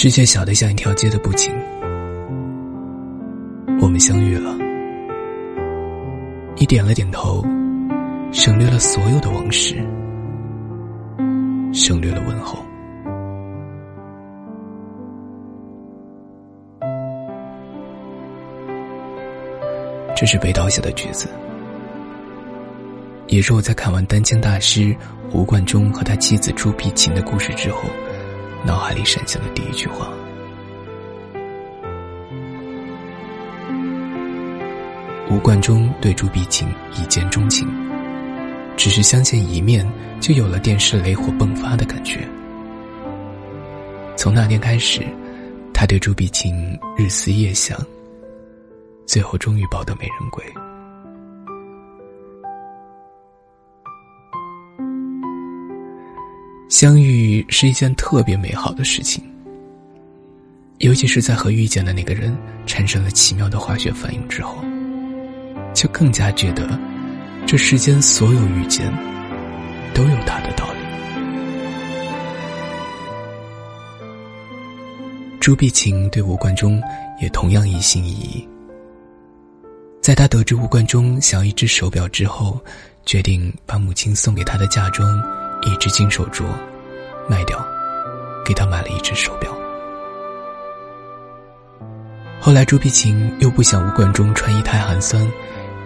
世界小得像一条街的不情，我们相遇了。你点了点头，省略了所有的往事，省略了问候。这是北岛写的句子，也是我在看完丹青大师吴冠中和他妻子朱碧琴的故事之后，脑海里闪现的第一句话。吴冠中对朱碧琴一见钟情，只是相见一面就有了电视雷火迸发的感觉。从那天开始，他对朱碧琴日思夜想。最后终于抱得美人归。相遇是一件特别美好的事情，尤其是在和遇见的那个人产生了奇妙的化学反应之后，就更加觉得这世间所有遇见都有它的道理。朱碧琴对吴冠中也同样一心一意。在他得知吴冠中想要一只手表之后，决定把母亲送给他的嫁妆一只金手镯卖掉，给他买了一只手表。后来朱碧琴又不想吴冠中穿衣太寒酸，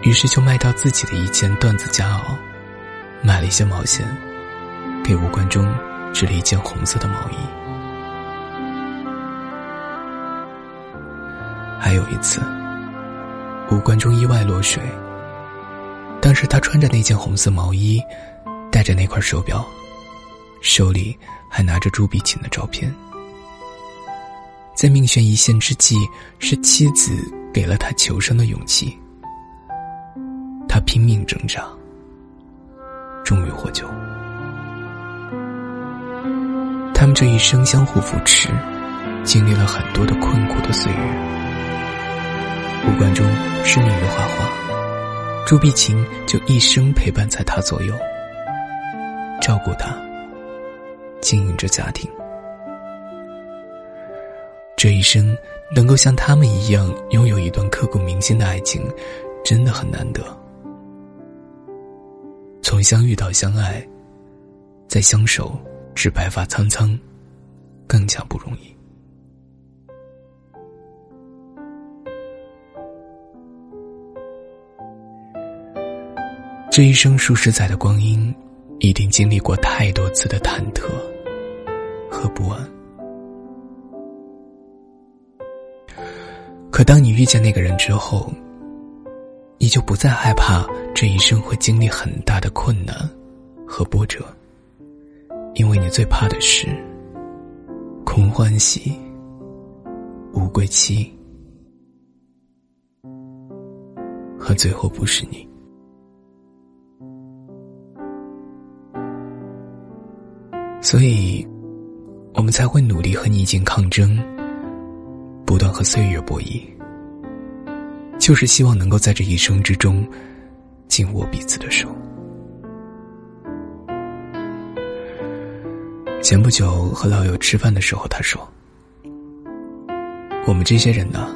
于是就卖掉自己的一件缎子夹袄，买了一些毛线，给吴冠中织了一件红色的毛衣。还有一次。吴冠中意外落水。当时他穿着那件红色毛衣，戴着那块手表，手里还拿着朱碧琴的照片。在命悬一线之际，是妻子给了他求生的勇气。他拼命挣扎，终于获救。他们这一生相互扶持，经历了很多的困苦的岁月。吴冠中痴迷于画画，朱碧琴就一生陪伴在他左右，照顾他，经营着家庭。这一生能够像他们一样拥有一段刻骨铭心的爱情，真的很难得。从相遇到相爱，再相守至白发苍苍，更加不容易。这一生数十载的光阴，一定经历过太多次的忐忑和不安。可当你遇见那个人之后，你就不再害怕这一生会经历很大的困难和波折，因为你最怕的是空欢喜，无归期，和最后不是你。所以，我们才会努力和逆境抗争，不断和岁月博弈，就是希望能够在这一生之中，紧握彼此的手。前不久和老友吃饭的时候，他说：“我们这些人呢，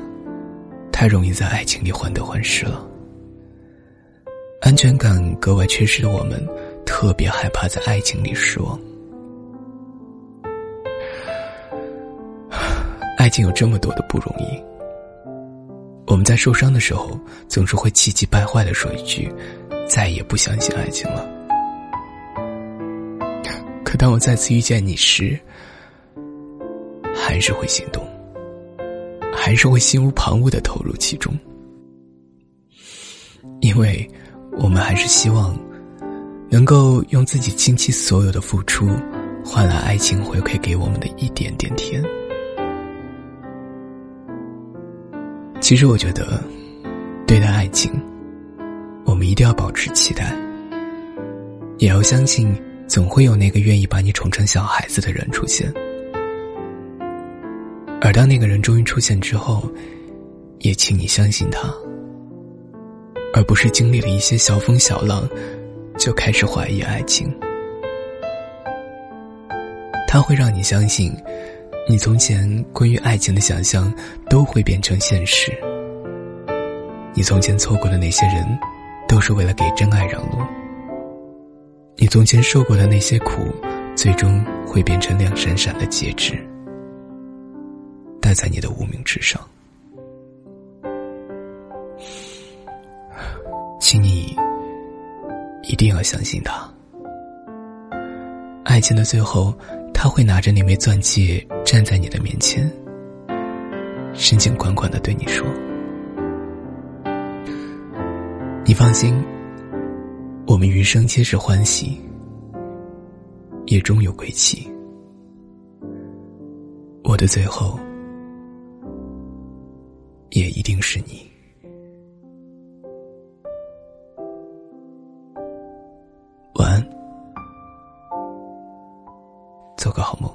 太容易在爱情里患得患失了，安全感格外缺失的我们，特别害怕在爱情里失望。”竟有这么多的不容易，我们在受伤的时候总是会气急败坏的说一句：“再也不相信爱情了。”可当我再次遇见你时，还是会心动，还是会心无旁骛的投入其中，因为我们还是希望能够用自己倾其所有的付出，换来爱情回馈给我们的一点点甜。其实我觉得，对待爱情，我们一定要保持期待，也要相信总会有那个愿意把你宠成小孩子的人出现。而当那个人终于出现之后，也请你相信他，而不是经历了一些小风小浪，就开始怀疑爱情。他会让你相信，你从前关于爱情的想象都会变成现实。你从前错过的那些人，都是为了给真爱让路。你从前受过的那些苦，最终会变成亮闪闪的戒指，戴在你的无名指上。请你一定要相信他。爱情的最后，他会拿着那枚钻戒站在你的面前，深情款款的对你说：“你放心，我们余生皆是欢喜，也终有归期。我的最后，也一定是你。”晚安，做个好梦。